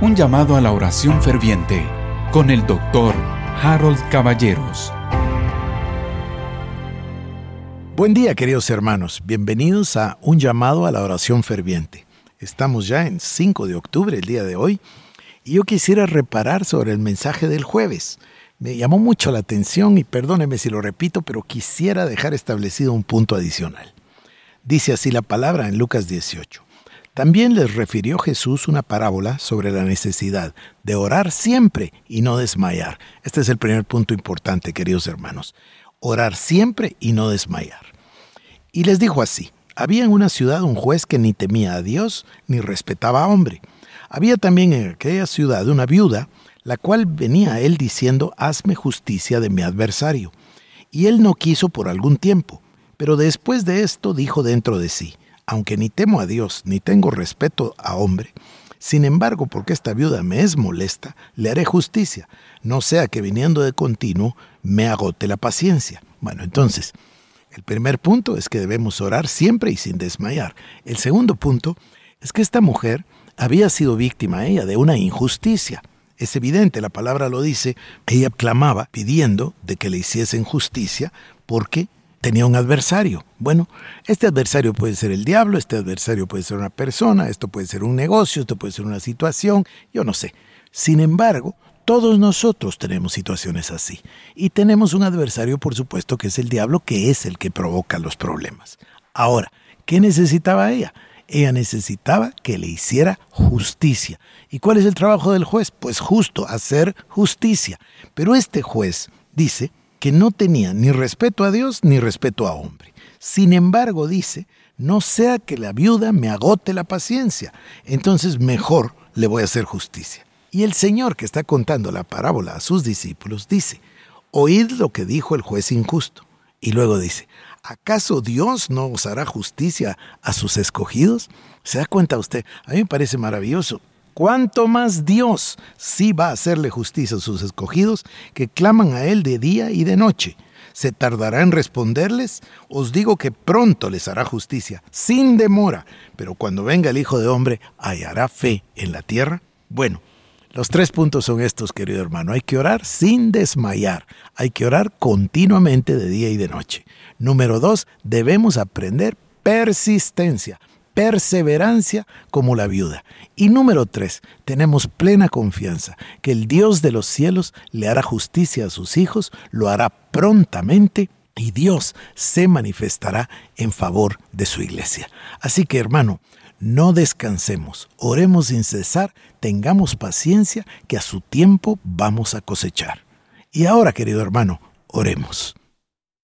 Un llamado a la oración ferviente con el doctor Harold Caballeros. Buen día queridos hermanos, bienvenidos a Un llamado a la oración ferviente. Estamos ya en 5 de octubre, el día de hoy, y yo quisiera reparar sobre el mensaje del jueves. Me llamó mucho la atención y perdóneme si lo repito, pero quisiera dejar establecido un punto adicional. Dice así la palabra en Lucas 18. También les refirió Jesús una parábola sobre la necesidad de orar siempre y no desmayar. Este es el primer punto importante, queridos hermanos. Orar siempre y no desmayar. Y les dijo así, había en una ciudad un juez que ni temía a Dios ni respetaba a hombre. Había también en aquella ciudad una viuda, la cual venía a él diciendo, hazme justicia de mi adversario. Y él no quiso por algún tiempo, pero después de esto dijo dentro de sí, aunque ni temo a Dios ni tengo respeto a hombre, sin embargo, porque esta viuda me es molesta, le haré justicia, no sea que viniendo de continuo me agote la paciencia. Bueno, entonces, el primer punto es que debemos orar siempre y sin desmayar. El segundo punto es que esta mujer había sido víctima ella de una injusticia. Es evidente, la palabra lo dice, ella clamaba pidiendo de que le hiciesen justicia porque tenía un adversario. Bueno, este adversario puede ser el diablo, este adversario puede ser una persona, esto puede ser un negocio, esto puede ser una situación, yo no sé. Sin embargo, todos nosotros tenemos situaciones así. Y tenemos un adversario, por supuesto, que es el diablo, que es el que provoca los problemas. Ahora, ¿qué necesitaba ella? Ella necesitaba que le hiciera justicia. ¿Y cuál es el trabajo del juez? Pues justo, hacer justicia. Pero este juez dice que no tenía ni respeto a Dios ni respeto a hombre. Sin embargo, dice, no sea que la viuda me agote la paciencia, entonces mejor le voy a hacer justicia. Y el Señor que está contando la parábola a sus discípulos dice, oíd lo que dijo el juez injusto. Y luego dice, ¿acaso Dios no os hará justicia a sus escogidos? ¿Se da cuenta usted? A mí me parece maravilloso cuánto más Dios sí va a hacerle justicia a sus escogidos que claman a Él de día y de noche. ¿Se tardará en responderles? Os digo que pronto les hará justicia, sin demora. Pero cuando venga el Hijo de Hombre, ¿hallará fe en la tierra? Bueno, los tres puntos son estos, querido hermano. Hay que orar sin desmayar. Hay que orar continuamente de día y de noche. Número dos, debemos aprender persistencia perseverancia como la viuda. Y número tres, tenemos plena confianza que el Dios de los cielos le hará justicia a sus hijos, lo hará prontamente y Dios se manifestará en favor de su iglesia. Así que hermano, no descansemos, oremos sin cesar, tengamos paciencia que a su tiempo vamos a cosechar. Y ahora, querido hermano, oremos.